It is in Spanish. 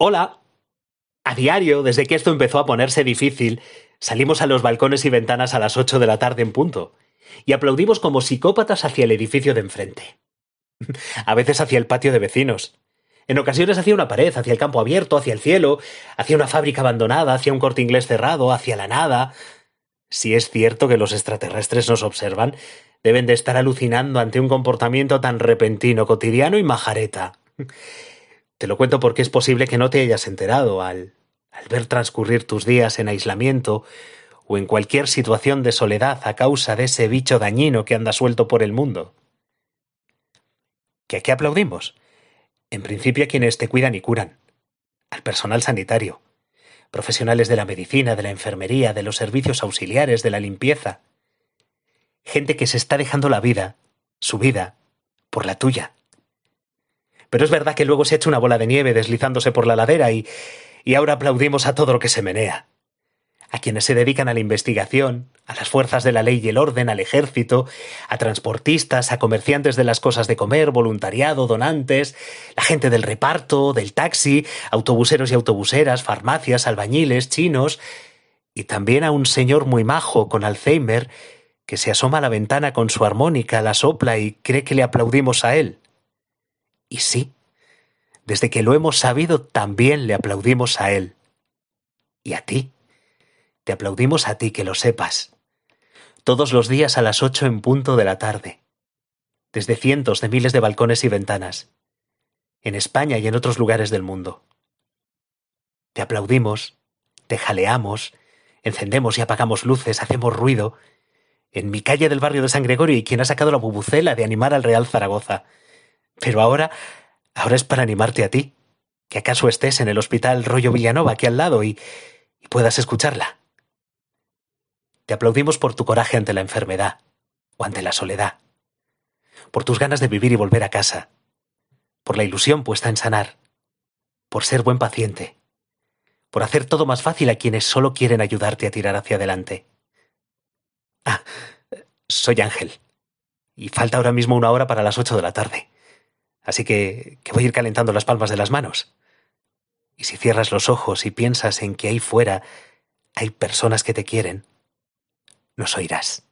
Hola. A diario, desde que esto empezó a ponerse difícil, salimos a los balcones y ventanas a las ocho de la tarde en punto, y aplaudimos como psicópatas hacia el edificio de enfrente. A veces hacia el patio de vecinos. En ocasiones hacia una pared, hacia el campo abierto, hacia el cielo, hacia una fábrica abandonada, hacia un corte inglés cerrado, hacia la nada. Si es cierto que los extraterrestres nos observan, deben de estar alucinando ante un comportamiento tan repentino, cotidiano y majareta. Te lo cuento porque es posible que no te hayas enterado al, ver transcurrir tus días en aislamiento o en cualquier situación de soledad a causa de ese bicho dañino que anda suelto por el mundo. ¿Que a qué aplaudimos? En principio a quienes te cuidan y curan, al personal sanitario, profesionales de la medicina, de la enfermería, de los servicios auxiliares, de la limpieza. Gente que se está dejando la vida, su vida, por la tuya. Pero es verdad que luego se ha hecho una bola de nieve deslizándose por la ladera y, y ahora aplaudimos a todo lo que se menea. A quienes se dedican a la investigación, a las fuerzas de la ley y el orden, al ejército, a transportistas, a comerciantes de las cosas de comer, voluntariado, donantes, la gente del reparto, del taxi, autobuseros y autobuseras, farmacias, albañiles, chinos, y también a un señor muy majo con Alzheimer que se asoma a la ventana con su armónica, la sopla y cree que le aplaudimos a él. Y sí, desde que lo hemos sabido también le aplaudimos a Él. Y a ti. Te aplaudimos a ti, que lo sepas. Todos los días a las ocho en punto de la tarde. Desde cientos de miles de balcones y ventanas. En España y en otros lugares del mundo. Te aplaudimos, te jaleamos, encendemos y apagamos luces, hacemos ruido. En mi calle del barrio de San Gregorio y quien ha sacado la bubucela de animar al Real Zaragoza. Pero ahora, ahora es para animarte a ti, que acaso estés en el hospital Rollo Villanova aquí al lado y, y puedas escucharla. Te aplaudimos por tu coraje ante la enfermedad o ante la soledad, por tus ganas de vivir y volver a casa, por la ilusión puesta en sanar, por ser buen paciente, por hacer todo más fácil a quienes solo quieren ayudarte a tirar hacia adelante. Ah, soy Ángel, y falta ahora mismo una hora para las ocho de la tarde. Así que, que voy a ir calentando las palmas de las manos. Y si cierras los ojos y piensas en que ahí fuera hay personas que te quieren, nos oirás.